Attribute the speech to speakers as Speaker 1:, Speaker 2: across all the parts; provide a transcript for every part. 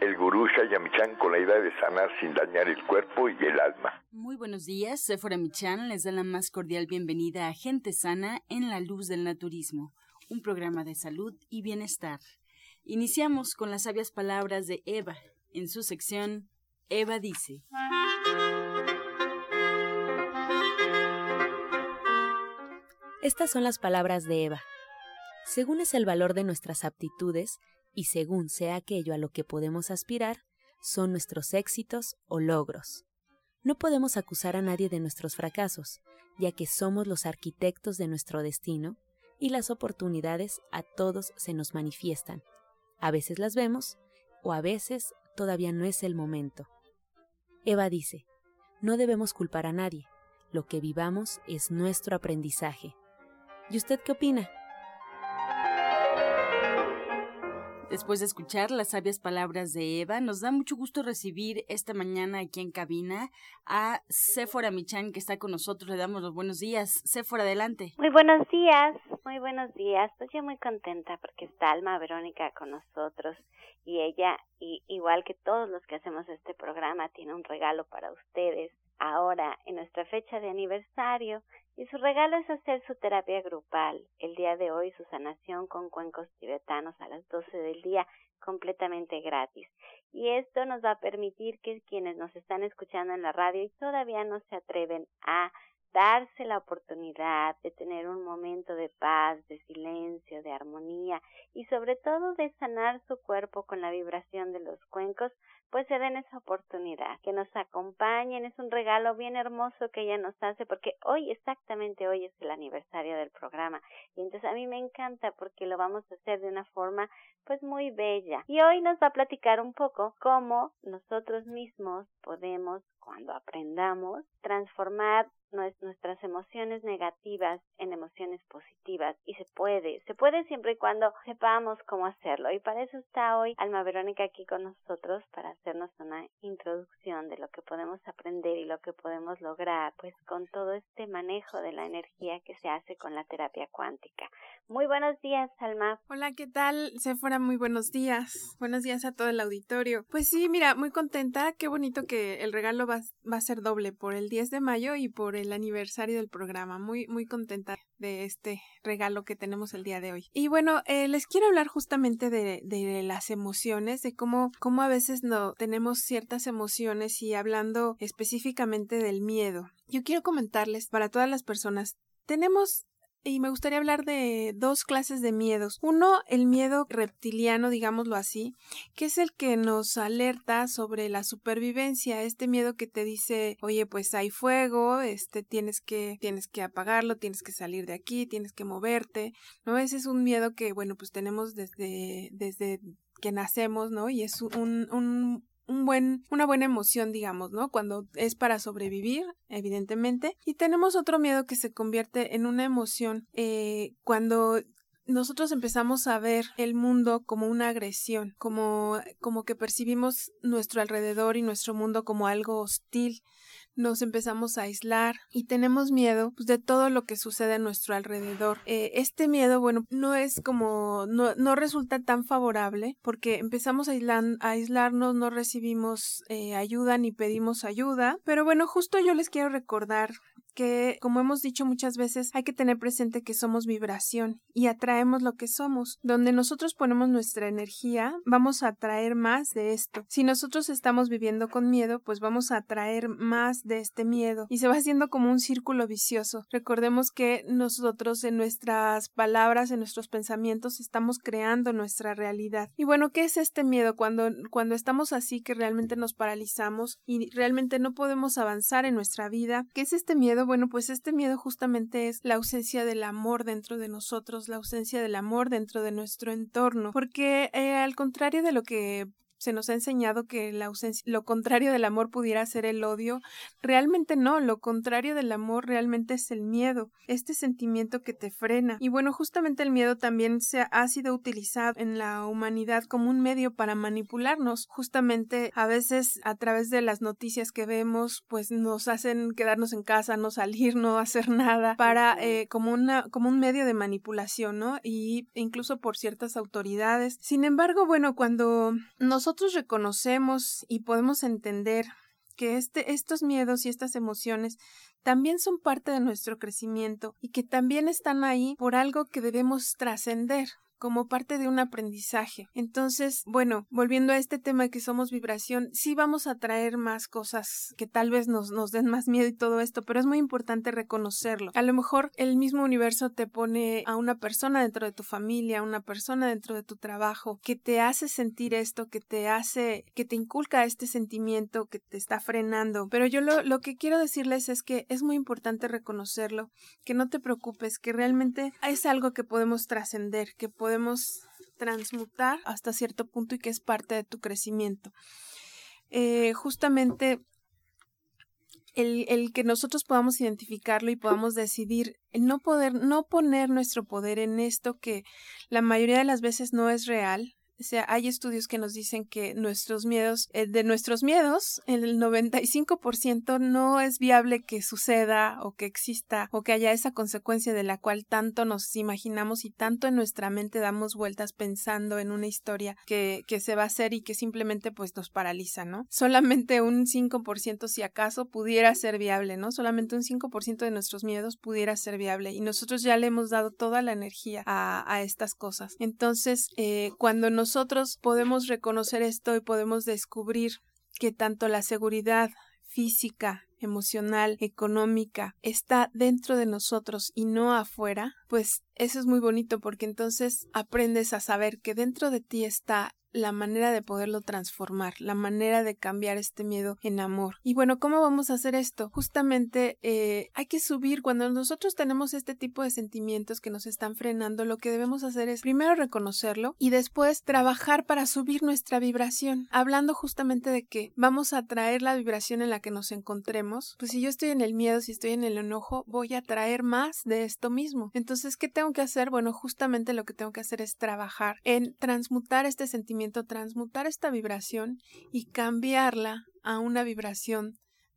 Speaker 1: el gurú Shayamichan con la idea de sanar sin dañar el cuerpo y el alma.
Speaker 2: Muy buenos días, Sephora Michan les da la más cordial bienvenida a Gente Sana en la Luz del Naturismo, un programa de salud y bienestar. Iniciamos con las sabias palabras de Eva, en su sección Eva dice.
Speaker 3: Estas son las palabras de Eva. Según es el valor de nuestras aptitudes y según sea aquello a lo que podemos aspirar, son nuestros éxitos o logros. No podemos acusar a nadie de nuestros fracasos, ya que somos los arquitectos de nuestro destino y las oportunidades a todos se nos manifiestan. A veces las vemos o a veces todavía no es el momento. Eva dice, no debemos culpar a nadie, lo que vivamos es nuestro aprendizaje. ¿Y usted qué opina?
Speaker 2: Después de escuchar las sabias palabras de Eva, nos da mucho gusto recibir esta mañana aquí en cabina a Sephora Michan que está con nosotros. Le damos los buenos días. Sephora, adelante.
Speaker 4: Muy buenos días, muy buenos días. Pues yo muy contenta porque está Alma Verónica con nosotros y ella, y, igual que todos los que hacemos este programa, tiene un regalo para ustedes ahora en nuestra fecha de aniversario y su regalo es hacer su terapia grupal. El día de hoy su sanación con cuencos tibetanos a las 12 del día completamente gratis. Y esto nos va a permitir que quienes nos están escuchando en la radio y todavía no se atreven a darse la oportunidad de tener un momento de paz, de silencio, de armonía y sobre todo de sanar su cuerpo con la vibración de los cuencos, pues se den esa oportunidad, que nos acompañen, es un regalo bien hermoso que ella nos hace porque hoy, exactamente hoy es el aniversario del programa y entonces a mí me encanta porque lo vamos a hacer de una forma pues muy bella. Y hoy nos va a platicar un poco cómo nosotros mismos podemos cuando aprendamos transformar nuestras emociones negativas en emociones positivas y se puede, se puede siempre y cuando sepamos cómo hacerlo. Y para eso está hoy Alma Verónica aquí con nosotros para hacernos una introducción de lo que podemos aprender y lo que podemos lograr pues con todo este manejo de la energía que se hace con la terapia cuántica. Muy buenos días Alma.
Speaker 5: Hola, ¿qué tal? Sephora, muy buenos días. Buenos días a todo el auditorio. Pues sí, mira, muy contenta. Qué bonito que el regalo va, va a ser doble por el 10 de mayo y por el aniversario del programa. Muy, muy contenta de este regalo que tenemos el día de hoy. Y bueno, eh, les quiero hablar justamente de, de las emociones, de cómo, cómo a veces no tenemos ciertas emociones y hablando específicamente del miedo. Yo quiero comentarles para todas las personas, tenemos y me gustaría hablar de dos clases de miedos. Uno, el miedo reptiliano, digámoslo así, que es el que nos alerta sobre la supervivencia, este miedo que te dice, oye, pues hay fuego, este tienes que tienes que apagarlo, tienes que salir de aquí, tienes que moverte, ¿no? Ese es un miedo que, bueno, pues tenemos desde desde que nacemos, ¿no? Y es un, un un buen, una buena emoción, digamos, ¿no? Cuando es para sobrevivir, evidentemente. Y tenemos otro miedo que se convierte en una emoción eh, cuando nosotros empezamos a ver el mundo como una agresión, como, como que percibimos nuestro alrededor y nuestro mundo como algo hostil, nos empezamos a aislar y tenemos miedo pues, de todo lo que sucede a nuestro alrededor. Eh, este miedo, bueno, no es como, no, no resulta tan favorable porque empezamos a, a aislarnos, no recibimos eh, ayuda ni pedimos ayuda. Pero bueno, justo yo les quiero recordar que, como hemos dicho muchas veces, hay que tener presente que somos vibración y atraemos lo que somos. Donde nosotros ponemos nuestra energía, vamos a atraer más de esto. Si nosotros estamos viviendo con miedo, pues vamos a atraer más de este miedo y se va haciendo como un círculo vicioso. Recordemos que nosotros en nuestras palabras, en nuestros pensamientos, estamos creando nuestra realidad. Y bueno, ¿qué es este miedo? Cuando, cuando estamos así que realmente nos paralizamos y realmente no podemos avanzar en nuestra vida. ¿Qué es este miedo? Bueno, pues este miedo justamente es la ausencia del amor dentro de nosotros, la ausencia del amor dentro de nuestro entorno, porque eh, al contrario de lo que se nos ha enseñado que la ausencia, lo contrario del amor pudiera ser el odio. Realmente no, lo contrario del amor realmente es el miedo, este sentimiento que te frena. Y bueno, justamente el miedo también se ha sido utilizado en la humanidad como un medio para manipularnos. Justamente a veces a través de las noticias que vemos, pues nos hacen quedarnos en casa, no salir, no hacer nada, para eh, como una como un medio de manipulación, ¿no? Y incluso por ciertas autoridades. Sin embargo, bueno, cuando nosotros reconocemos y podemos entender que este, estos miedos y estas emociones también son parte de nuestro crecimiento y que también están ahí por algo que debemos trascender como parte de un aprendizaje. Entonces, bueno, volviendo a este tema que somos vibración, sí vamos a traer más cosas que tal vez nos, nos den más miedo y todo esto, pero es muy importante reconocerlo. A lo mejor el mismo universo te pone a una persona dentro de tu familia, a una persona dentro de tu trabajo, que te hace sentir esto, que te hace, que te inculca este sentimiento que te está frenando. Pero yo lo, lo que quiero decirles es que es muy importante reconocerlo, que no te preocupes, que realmente es algo que podemos trascender, que podemos podemos transmutar hasta cierto punto y que es parte de tu crecimiento. Eh, justamente el, el, que nosotros podamos identificarlo y podamos decidir no poder, no poner nuestro poder en esto que la mayoría de las veces no es real, o sea, hay estudios que nos dicen que nuestros miedos, eh, de nuestros miedos, el 95% no es viable que suceda o que exista o que haya esa consecuencia de la cual tanto nos imaginamos y tanto en nuestra mente damos vueltas pensando en una historia que, que se va a hacer y que simplemente pues nos paraliza, ¿no? Solamente un 5% si acaso pudiera ser viable, ¿no? Solamente un 5% de nuestros miedos pudiera ser viable y nosotros ya le hemos dado toda la energía a, estas cosas. Entonces, eh, cuando nos nosotros podemos reconocer esto y podemos descubrir que tanto la seguridad física, emocional, económica está dentro de nosotros y no afuera, pues eso es muy bonito porque entonces aprendes a saber que dentro de ti está la manera de poderlo transformar, la manera de cambiar este miedo en amor. Y bueno, ¿cómo vamos a hacer esto? Justamente eh, hay que subir cuando nosotros tenemos este tipo de sentimientos que nos están frenando, lo que debemos hacer es primero reconocerlo y después trabajar para subir nuestra vibración, hablando justamente de que vamos a traer la vibración en la que nos encontremos. Pues si yo estoy en el miedo, si estoy en el enojo, voy a traer más de esto mismo. Entonces, ¿qué tengo que hacer? Bueno, justamente lo que tengo que hacer es trabajar en transmutar este sentimiento transmutar esta vibración y cambiarla a una vibración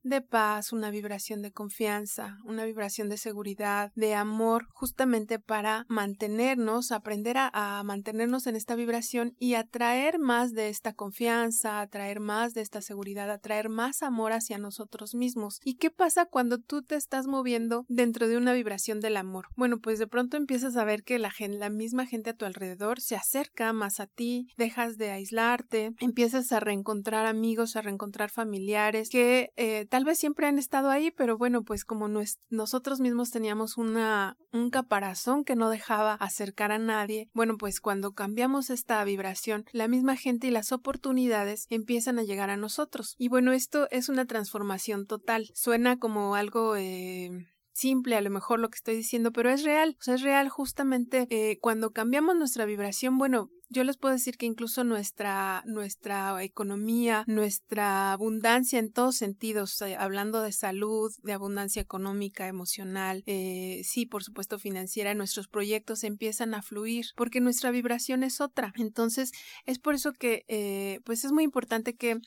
Speaker 5: de paz, una vibración de confianza, una vibración de seguridad, de amor, justamente para mantenernos, aprender a, mantenernos en esta vibración y atraer más de esta confianza, atraer más de esta seguridad, atraer más amor hacia nosotros mismos. ¿Y qué pasa cuando tú te estás moviendo dentro de una vibración del amor? Bueno, pues de pronto empiezas a ver que la, la misma gente a tu alrededor se acerca más a ti, dejas de aislarte, empiezas a reencontrar amigos, a reencontrar familiares que eh, tal vez siempre han estado ahí, pero bueno, pues como nosotros mismos teníamos una, un caparazón que no dejaba acercar a nadie, bueno, pues cuando cambiamos esta vibración, la misma gente y las oportunidades empiezan a llegar a nosotros. Y bueno, esto es una transformación total. Suena como algo... Eh, simple a lo mejor lo que estoy diciendo, pero es real, es real justamente eh, cuando cambiamos nuestra vibración, bueno, yo les puedo decir que incluso nuestra, nuestra economía, nuestra abundancia en todos sentidos, eh, hablando de salud, de abundancia económica, emocional, eh, sí, por supuesto financiera, nuestros proyectos empiezan a fluir porque nuestra vibración es otra. Entonces, es por eso que, eh, pues es muy importante que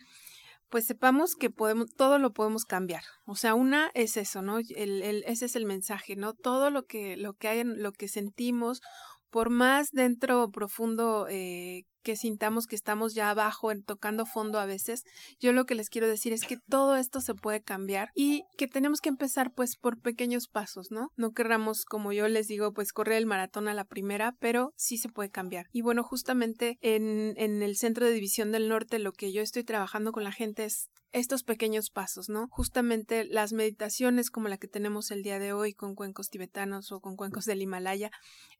Speaker 5: pues sepamos que podemos, todo lo podemos cambiar. O sea, una es eso, ¿no? El, el, ese es el mensaje, ¿no? Todo lo que, lo que hay, lo que sentimos por más dentro profundo eh, que sintamos que estamos ya abajo, tocando fondo a veces, yo lo que les quiero decir es que todo esto se puede cambiar y que tenemos que empezar pues por pequeños pasos, ¿no? No querramos, como yo les digo, pues correr el maratón a la primera, pero sí se puede cambiar. Y bueno, justamente en, en el Centro de División del Norte lo que yo estoy trabajando con la gente es estos pequeños pasos, ¿no? Justamente las meditaciones como la que tenemos el día de hoy con cuencos tibetanos o con cuencos del Himalaya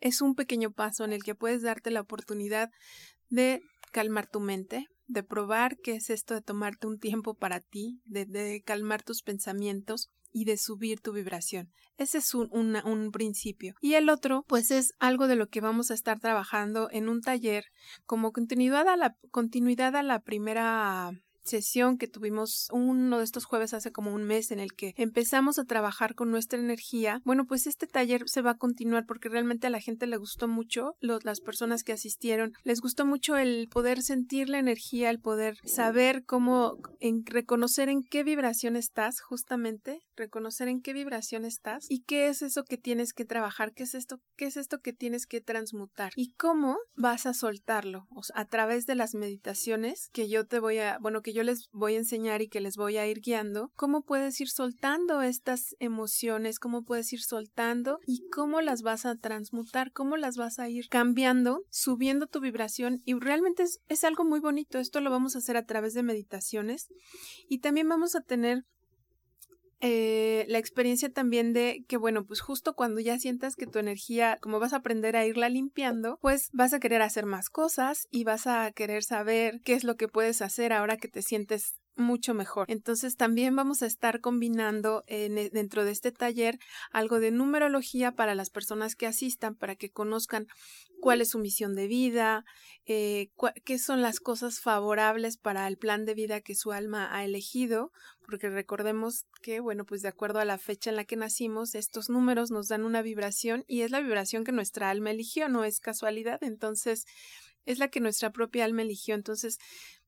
Speaker 5: es un pequeño paso en el que puedes darte la oportunidad de calmar tu mente, de probar qué es esto de tomarte un tiempo para ti, de, calmar tus pensamientos y de subir tu vibración. Ese es un, un, principio. Y el otro, pues es algo de lo que vamos a estar trabajando en un taller como la, continuidad a la primera sesión que tuvimos uno de estos jueves hace como un mes en el que empezamos a trabajar con nuestra energía, bueno, pues este taller se va a continuar porque realmente a la gente le gustó mucho, las personas que asistieron, les gustó mucho el poder sentir la energía, el poder saber cómo, en, reconocer en qué vibración estás justamente, reconocer en qué vibración estás y qué es eso que tienes que trabajar, qué es esto, qué es esto que tienes que transmutar y cómo vas a soltarlo, o a través de las meditaciones que yo te voy a, bueno, que yo les voy a enseñar y que les voy a ir guiando, cómo puedes ir soltando estas emociones, cómo puedes ir soltando y cómo las vas a transmutar, cómo las vas a ir cambiando, subiendo tu vibración y realmente es, es algo muy bonito. Esto lo vamos a hacer a través de meditaciones. Y también vamos a tener eh, la experiencia también de que, bueno, pues justo cuando ya sientas que tu energía, como vas a aprender a irla limpiando, pues vas a querer hacer más cosas y vas a querer saber qué es lo que puedes hacer ahora que te sientes mucho mejor. Entonces también vamos a estar combinando e, dentro de este taller algo de numerología para las personas que asistan, para que conozcan cuál es su misión de vida, eh, qué son las cosas favorables para el plan de vida que su alma ha elegido, porque recordemos que, bueno, pues de acuerdo a la fecha en la que nacimos, estos números nos dan una vibración y es la vibración que nuestra alma eligió, no es casualidad, entonces es la que nuestra propia alma eligió. Entonces,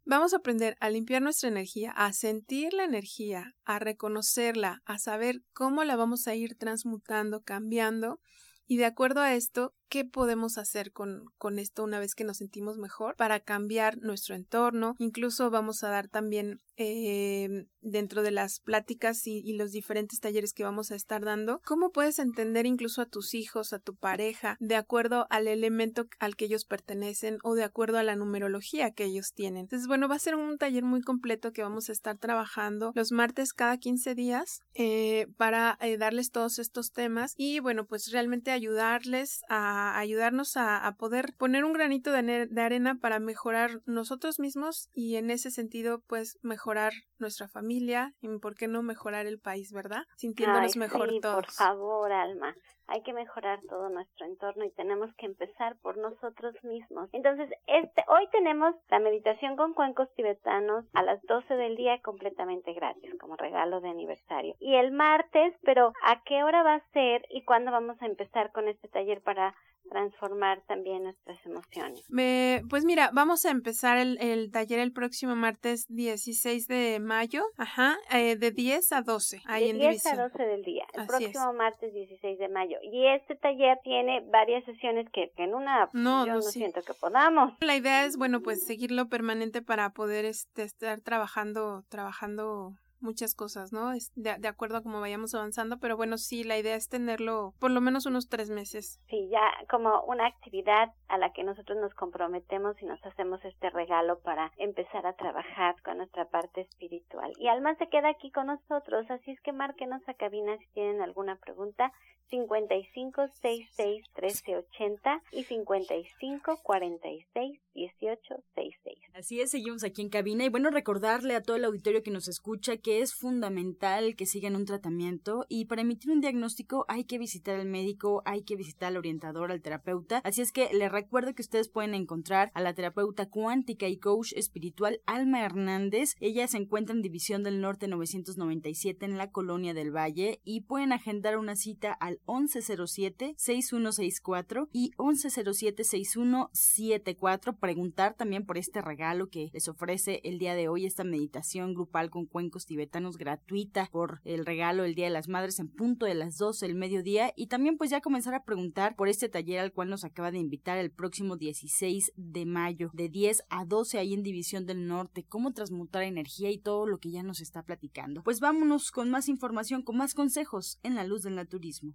Speaker 5: vamos a aprender a limpiar nuestra energía, a sentir la energía, a reconocerla, a saber cómo la vamos a ir transmutando, cambiando. Y de acuerdo a esto, ¿qué podemos hacer con, con esto una vez que nos sentimos mejor para cambiar nuestro entorno? Incluso vamos a dar también eh, dentro de las pláticas y, los diferentes talleres que vamos a estar dando, cómo puedes entender incluso a tus hijos, a tu pareja, de acuerdo al elemento al que ellos pertenecen o de acuerdo a la numerología que ellos tienen. Entonces, bueno, va a ser un taller muy completo que vamos a estar trabajando los martes cada 15 días eh, para eh, darles todos estos temas y, bueno, pues realmente ayudarles a ayudarnos a, a poder poner un granito de, de arena para mejorar nosotros mismos y en ese sentido, pues mejorar nuestra familia y por qué no mejorar el país, ¿verdad? Sintiéndonos mejor
Speaker 4: sí,
Speaker 5: todos.
Speaker 4: Por favor, Alma. Hay que mejorar todo nuestro entorno y tenemos que empezar por nosotros mismos. Entonces, este hoy tenemos la meditación con cuencos tibetanos a las 12 del día completamente gratis como regalo de aniversario. Y el martes, pero ¿a qué hora va a ser y cuándo vamos a empezar con este taller para transformar también nuestras emociones.
Speaker 5: Me, pues mira, vamos a empezar el, el, taller el próximo martes 16 de mayo, ajá, eh, de 10 a 12.
Speaker 4: Ahí de
Speaker 5: en
Speaker 4: 10 a 12 del día, el próximo martes 16 de mayo. Y este taller tiene varias sesiones que, que en una no, yo no, siento que podamos.
Speaker 5: La idea es, bueno, pues seguirlo permanente para poder este, estar trabajando, trabajando muchas cosas, ¿no? Es de, acuerdo a cómo vayamos avanzando, pero bueno, sí, la idea es tenerlo por lo menos unos tres meses.
Speaker 4: Sí, ya como una actividad a la que nosotros nos comprometemos y nos hacemos este regalo para empezar a trabajar con nuestra parte espiritual. Y Alma se queda aquí con nosotros, así es que márquenos a cabina si tienen alguna pregunta 55 66 13 80 y 55 46 18 66.
Speaker 2: Así es, seguimos aquí en cabina y bueno, recordarle a todo el auditorio que nos escucha que es fundamental que sigan un tratamiento y para emitir un diagnóstico hay que visitar al médico, hay que visitar al orientador, al terapeuta. Así es que les recuerdo que ustedes pueden encontrar a la terapeuta cuántica y coach espiritual Alma Hernández. Ella se encuentra en División del Norte 997 en la Colonia del Valle y pueden agendar una cita al 1107-6164 y 1107-6174. Preguntar también por este regalo que les ofrece el día de hoy, esta meditación grupal con cuencos tibetanos gratuita por el regalo el Día de las Madres en punto de las 12 del mediodía y también pues ya comenzar a preguntar por este taller al cual nos acaba de invitar el próximo 16 de mayo de 10 a 12 ahí en División del Norte, cómo transmutar energía y todo lo que ya nos está platicando. Pues vámonos con más información, con más consejos en la luz del naturismo.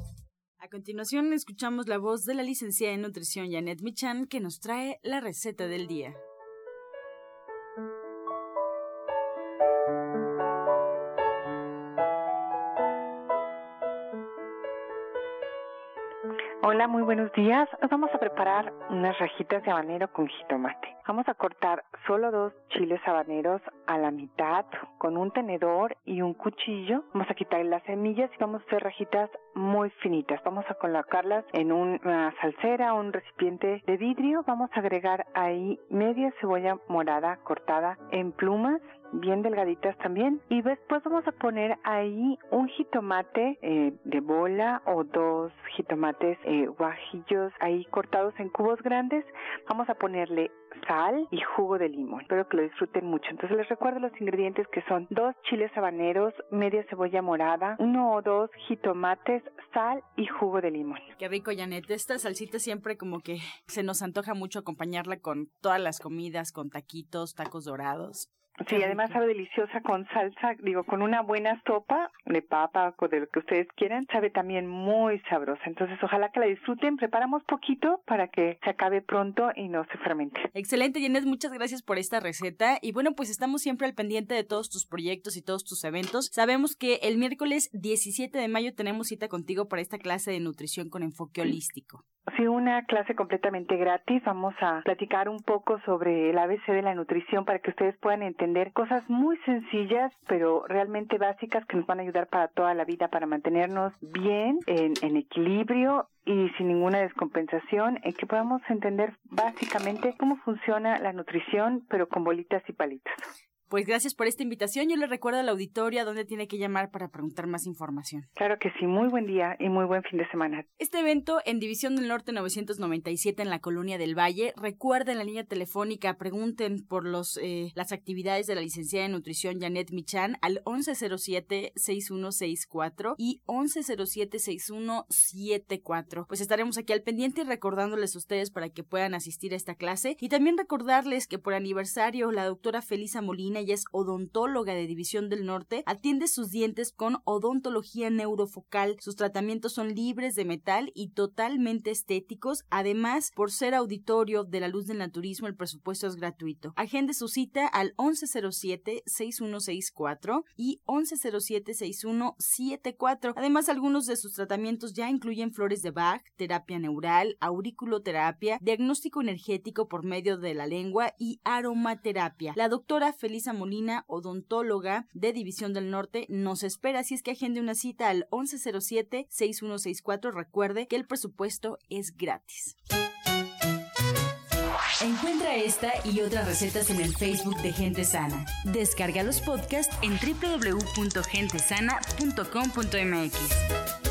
Speaker 2: Continuación escuchamos la voz de la licenciada en nutrición Janet Michan que nos trae la receta del día.
Speaker 6: Hola, muy buenos días. vamos a preparar unas rajitas de habanero con jitomate. Vamos a cortar solo dos chiles habaneros a la mitad con un tenedor y un cuchillo. Vamos a quitar las semillas y vamos a hacer rajitas muy finitas. Vamos a colocarlas en una salsera, un recipiente de vidrio. Vamos a agregar ahí media cebolla morada cortada en plumas bien delgaditas también. Y después vamos a poner ahí un jitomate eh, de bola o dos jitomates eh, guajillos ahí cortados en cubos grandes. Vamos a ponerle sal y jugo de limón. Espero que lo disfruten mucho. Entonces les recuerdo los ingredientes que son dos chiles habaneros, media cebolla morada, uno o dos jitomates, sal y jugo de limón.
Speaker 2: Qué rico, Janet. Esta salsita siempre como que se nos antoja mucho acompañarla con todas las comidas, con taquitos, tacos dorados.
Speaker 6: Sí, además sabe deliciosa con salsa, digo, con una buena sopa de papa o de lo que ustedes quieran, sabe también muy sabrosa. Entonces, ojalá que la disfruten. Preparamos poquito para que se acabe pronto y no se fermente.
Speaker 2: Excelente, Janet, muchas gracias por esta receta. Y bueno, pues estamos siempre al pendiente de todos tus proyectos y todos tus eventos. Sabemos que el miércoles 17 de mayo tenemos cita contigo para esta clase de nutrición con enfoque holístico.
Speaker 6: Sí, una clase completamente gratis. Vamos a platicar un poco sobre el ABC de la nutrición para que ustedes puedan entender cosas muy sencillas, pero realmente básicas que nos van a ayudar para toda la vida, para mantenernos bien, en, en equilibrio y sin ninguna descompensación, en que podamos entender básicamente cómo funciona la nutrición, pero con bolitas y palitas.
Speaker 2: Pues gracias por esta invitación. Yo le recuerdo a la auditoria dónde tiene que llamar para preguntar más información.
Speaker 6: Claro que sí, muy buen día y muy buen fin de semana.
Speaker 2: Este evento en División del Norte 997 en la Colonia del Valle. Recuerden la línea telefónica, pregunten por los eh, las actividades de la licenciada en nutrición Janet Michan al 1107-6164 y 1107-6174. Pues estaremos aquí al pendiente y recordándoles a ustedes para que puedan asistir a esta clase y también recordarles que por aniversario la doctora Felisa Molina ella es odontóloga de División del Norte, atiende sus dientes con odontología neurofocal. Sus tratamientos son libres de metal y totalmente estéticos. Además, por ser auditorio de la luz del naturismo, el presupuesto es gratuito. Agende su cita al 1107-6164 y 1107-6174. Además, algunos de sus tratamientos ya incluyen flores de Bach, terapia neural, auriculoterapia, diagnóstico energético por medio de la lengua y aromaterapia. La doctora Felisa Molina, odontóloga de División del Norte, nos espera si es que agende una cita al 1107-6164. Recuerde que el presupuesto es gratis. Encuentra esta y otras recetas en el Facebook de Gente Sana. Descarga los podcasts en www.gentesana.com.mx.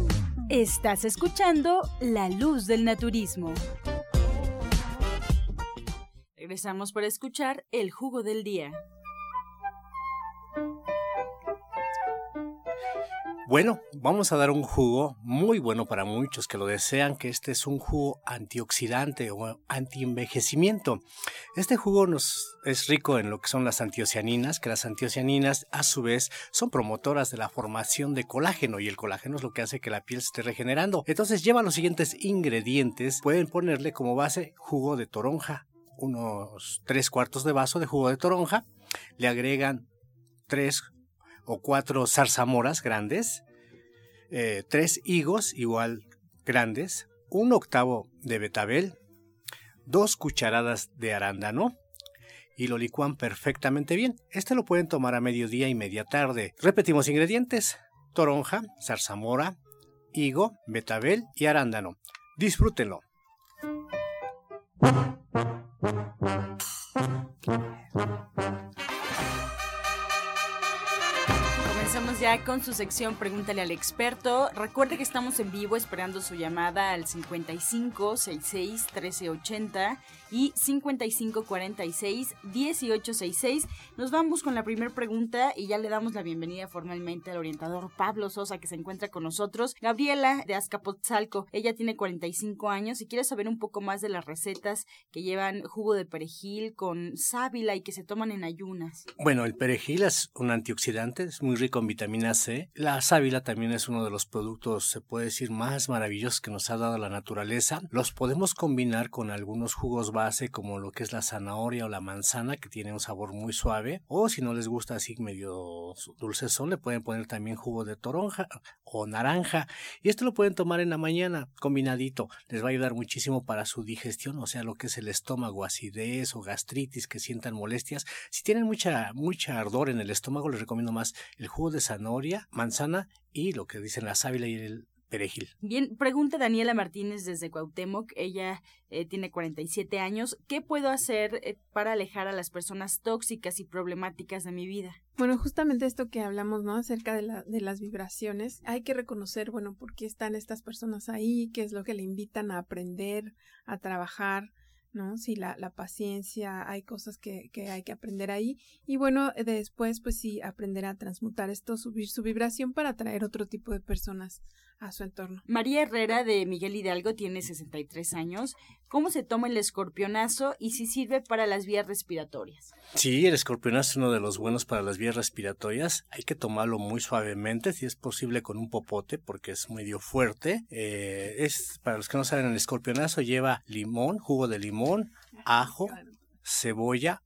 Speaker 2: Estás escuchando La Luz del Naturismo. Regresamos para escuchar el jugo del día.
Speaker 7: Bueno, vamos a dar un jugo muy bueno para muchos que lo desean, que este es un jugo antioxidante o antienvejecimiento. Este jugo nos es rico en lo que son las antiocianinas, que las antiocianinas a su vez son promotoras de la formación de colágeno y el colágeno es lo que hace que la piel se esté regenerando. Entonces lleva los siguientes ingredientes, pueden ponerle como base jugo de toronja, unos tres cuartos de vaso de jugo de toronja, le agregan tres o cuatro zarzamoras grandes, eh, tres higos igual grandes, un octavo de betabel, dos cucharadas de arándano y lo licúan perfectamente bien. Este lo pueden tomar a mediodía y media tarde. Repetimos ingredientes: toronja, zarzamora, higo, betabel y arándano. Disfrútenlo.
Speaker 2: Regresamos ya con su sección Pregúntale al experto. Recuerde que estamos en vivo esperando su llamada al 55 66 1380 y 5546-1866. Nos vamos con la primera pregunta y ya le damos la bienvenida formalmente al orientador Pablo Sosa que se encuentra con nosotros. Gabriela de Azcapotzalco, ella tiene 45 años y quiere saber un poco más de las recetas que llevan jugo de perejil con sábila y que se toman en ayunas.
Speaker 7: Bueno, el perejil es un antioxidante, es muy rico en vitamina C. La sábila también es uno de los productos, se puede decir, más maravillosos que nos ha dado la naturaleza. Los podemos combinar con algunos jugos base como lo que es la zanahoria o la manzana que tiene un sabor muy suave o si no les gusta así medio dulce son le pueden poner también jugo de toronja o naranja y esto lo pueden tomar en la mañana combinadito les va a ayudar muchísimo para su digestión o sea lo que es el estómago acidez o gastritis que sientan molestias si tienen mucha mucha ardor en el estómago les recomiendo más el jugo de zanahoria manzana y lo que dicen la sábila y el perejil.
Speaker 2: Bien, pregunta Daniela Martínez desde Cuauhtémoc. Ella eh, tiene 47 años. ¿Qué puedo hacer eh, para alejar a las personas tóxicas y problemáticas de mi vida?
Speaker 5: Bueno, justamente esto que hablamos, ¿no? Acerca de, la, de las vibraciones. Hay que reconocer, bueno, por qué están estas personas ahí, qué es lo que le invitan a aprender, a trabajar, ¿no? Sí, la, la paciencia, hay cosas que, que, hay que aprender ahí. Y bueno, después, pues sí, aprender a transmutar esto, subir su vibración para atraer otro tipo de personas a su entorno.
Speaker 2: María Herrera de Miguel Hidalgo tiene 63 años. ¿Cómo se toma el escorpionazo y si sirve para las vías respiratorias?
Speaker 7: Sí, el escorpionazo es uno de los buenos para las vías respiratorias. Hay que tomarlo muy suavemente, si es posible con un popote, porque es medio fuerte. Eh, es para los que no saben, el escorpionazo lleva limón, jugo de limón, ajo, cebolla,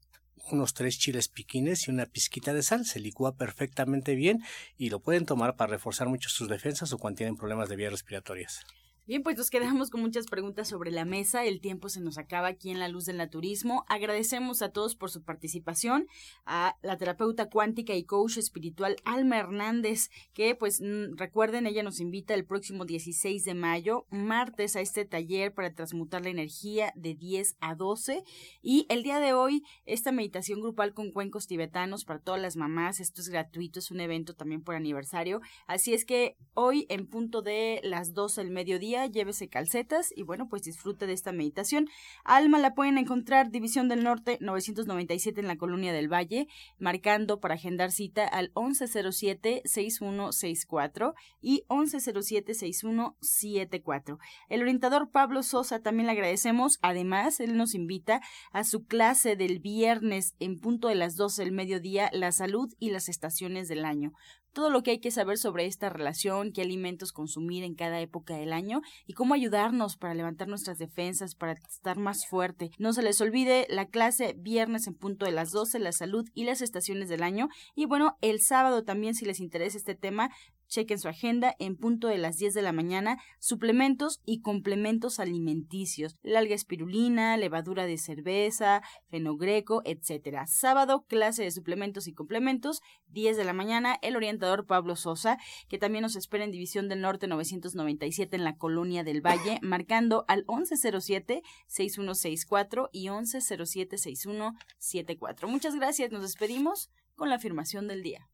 Speaker 7: unos tres chiles piquines y una pizquita de sal. Se licúa perfectamente bien y lo pueden tomar para reforzar mucho sus defensas o cuando tienen problemas de vías respiratorias.
Speaker 2: Bien, pues nos quedamos con muchas preguntas sobre la mesa. El tiempo se nos acaba aquí en La Luz del Naturismo. Agradecemos a todos por su participación, a la terapeuta cuántica y coach espiritual Alma Hernández, que pues recuerden, ella nos invita el próximo 16 de mayo, martes, a este taller para transmutar la energía de 10 a 12. Y el día de hoy, esta meditación grupal con cuencos tibetanos para todas las mamás. Esto es gratuito, es un evento también por aniversario. Así es que hoy, en punto de las 12 del mediodía, llévese calcetas y bueno, pues disfrute de esta meditación. Alma la pueden encontrar División del Norte 997 en la Colonia del Valle, marcando para agendar cita al 1107-6164 y 1107-6174. El orientador Pablo Sosa también le agradecemos. Además, él nos invita a su clase del viernes en punto de las 12 del mediodía, la salud y las estaciones del año todo lo que hay que saber sobre esta relación, qué alimentos consumir en cada época del año y cómo ayudarnos para levantar nuestras defensas, para estar más fuerte. No se les olvide la clase viernes en punto de las 12, la salud y las estaciones del año. Y bueno, el sábado también si les interesa este tema, Chequen su agenda en punto de las 10 de la mañana, suplementos y complementos alimenticios, la alga espirulina, levadura de cerveza, fenogreco, etc. Sábado, clase de suplementos y complementos, 10 de la mañana, el orientador Pablo Sosa, que también nos espera en División del Norte 997 en la Colonia del Valle, marcando al 1107-6164 y 1107-6174. Muchas gracias, nos despedimos con la afirmación del día.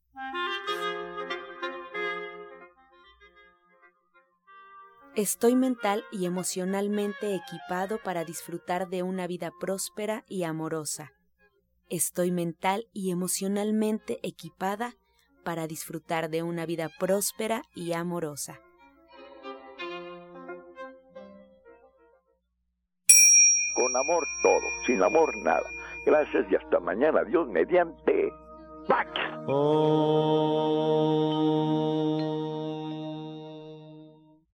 Speaker 3: Estoy mental y emocionalmente equipado para disfrutar de una vida próspera y amorosa. Estoy mental y emocionalmente equipada para disfrutar de una vida próspera y amorosa.
Speaker 1: Con amor todo, sin amor nada. Gracias y hasta mañana. Dios mediante. ¡Pax!
Speaker 8: Oh.